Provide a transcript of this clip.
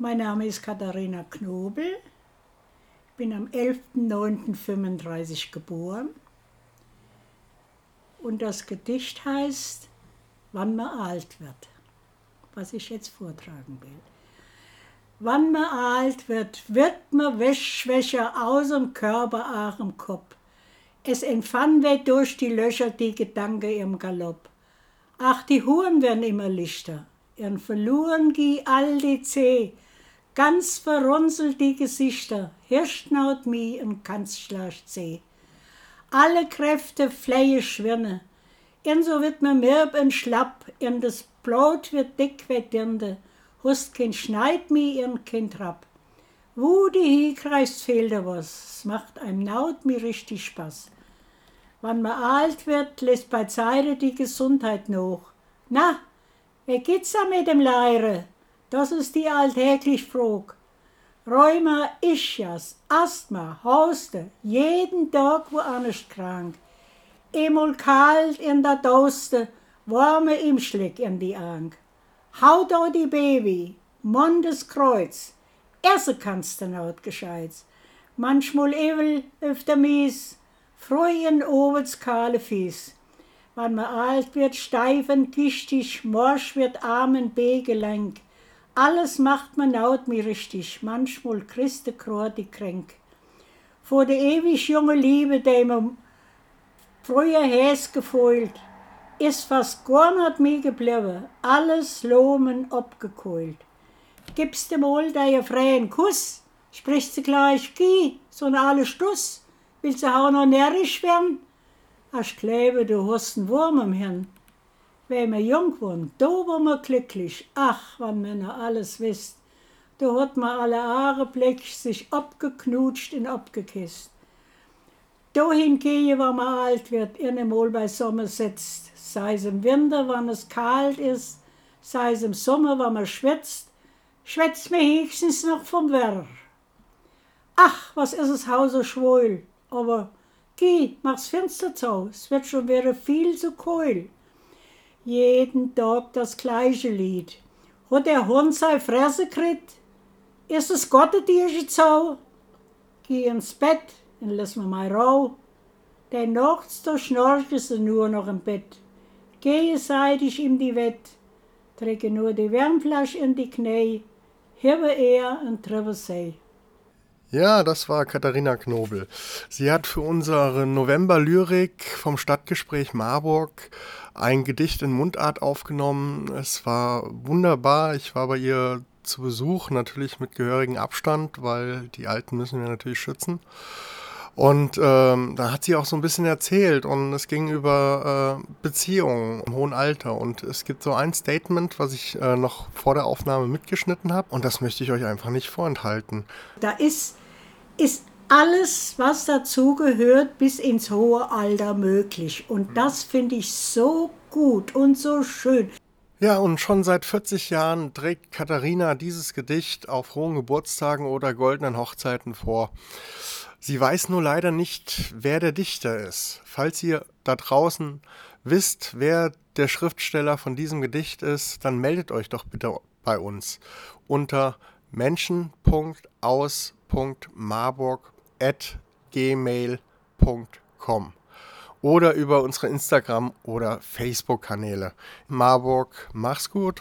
Mein Name ist Katharina Knobel. Ich bin am 11.09.35 geboren. Und das Gedicht heißt Wann man alt wird, was ich jetzt vortragen will. Wann man alt wird, wird man schwächer aus dem Körper, auch im Kopf. Es entfann weh durch die Löcher die Gedanken im Galopp. Ach, die Huren werden immer lichter, ihren verloren gie all die Zeh, ganz verrunzelt die Gesichter, Hirschnaut mi und Kanzschlasch zeh. Alle Kräfte fleie schwirne, in so wird man mirb und schlapp, in das Blut wird dick wie Dirnde, hust kein Schneid mi in kein Trapp. Wo die hiekreist fehlt da was, es macht einem Naut mi richtig Spaß. Wann man alt wird, lässt bei Zeite die Gesundheit noch. Na, wie geht's da mit dem Leire? Das ist die alltäglich Frog. Rheuma, Ischias, Asthma, Hoste, jeden Tag wo anders krank. Emol kalt in der Doste, warme Imschlick in die Ang. Haut auch die Baby, Mondes Kreuz, essen kannst du not gescheit. Manchmal evel öfter mies, Freuen ovets kahle Fies. Wann man alt wird, steifen, gichtig, morsch wird armen B-Gelenk. Alles macht man naut mir richtig, manchmal Kror die kränk. Vor der ewig junge Liebe, die man früher Häs gefühlt, ist fast gar nicht mehr geblieben, alles Lomen abgekohlt. Gibst du mal deinen freien Kuss, sprichst du gleich Gie, so ein alles Stuss. Willst du auch noch närrisch werden? Ach, glaube, du hast einen Wurm im Hirn. Wenn wir jung waren, da waren wir glücklich. Ach, wann wir noch alles wisst. Da hat man alle Augenblick sich abgeknutscht und abgekisst. Dahin gehe, wenn man alt wird, mal bei Sommer sitzt. Sei es im Winter, wenn es kalt ist, sei es im Sommer, wenn man schwitzt, schwätzt mir höchstens noch vom Wetter. Ach, was ist es Haus so schwul. Aber geh, mach's Fenster zu, es wird schon wieder viel zu kalt. Jeden Tag das gleiche Lied. Hat der Hund seine Fresse gekriegt? Ist es Gott dir zu? Geh ins Bett und lass mir mal rau. Denn nachts da schnorchst du nur noch im Bett. Gehe seitig in die Wett, träge nur die Wärmflasche in die Knie, hebe er und treffe sie. Ja, das war Katharina Knobel. Sie hat für unsere November-Lyrik vom Stadtgespräch Marburg ein Gedicht in Mundart aufgenommen. Es war wunderbar. Ich war bei ihr zu Besuch, natürlich mit gehörigem Abstand, weil die Alten müssen wir natürlich schützen. Und ähm, da hat sie auch so ein bisschen erzählt und es ging über äh, Beziehungen im hohen Alter. Und es gibt so ein Statement, was ich äh, noch vor der Aufnahme mitgeschnitten habe und das möchte ich euch einfach nicht vorenthalten. Da ist, ist alles, was dazugehört, bis ins hohe Alter möglich. Und das finde ich so gut und so schön. Ja, und schon seit 40 Jahren trägt Katharina dieses Gedicht auf hohen Geburtstagen oder goldenen Hochzeiten vor. Sie weiß nur leider nicht, wer der Dichter ist. Falls ihr da draußen wisst, wer der Schriftsteller von diesem Gedicht ist, dann meldet euch doch bitte bei uns unter menschen.aus.marburg.gmail.com oder über unsere Instagram- oder Facebook-Kanäle. Marburg, mach's gut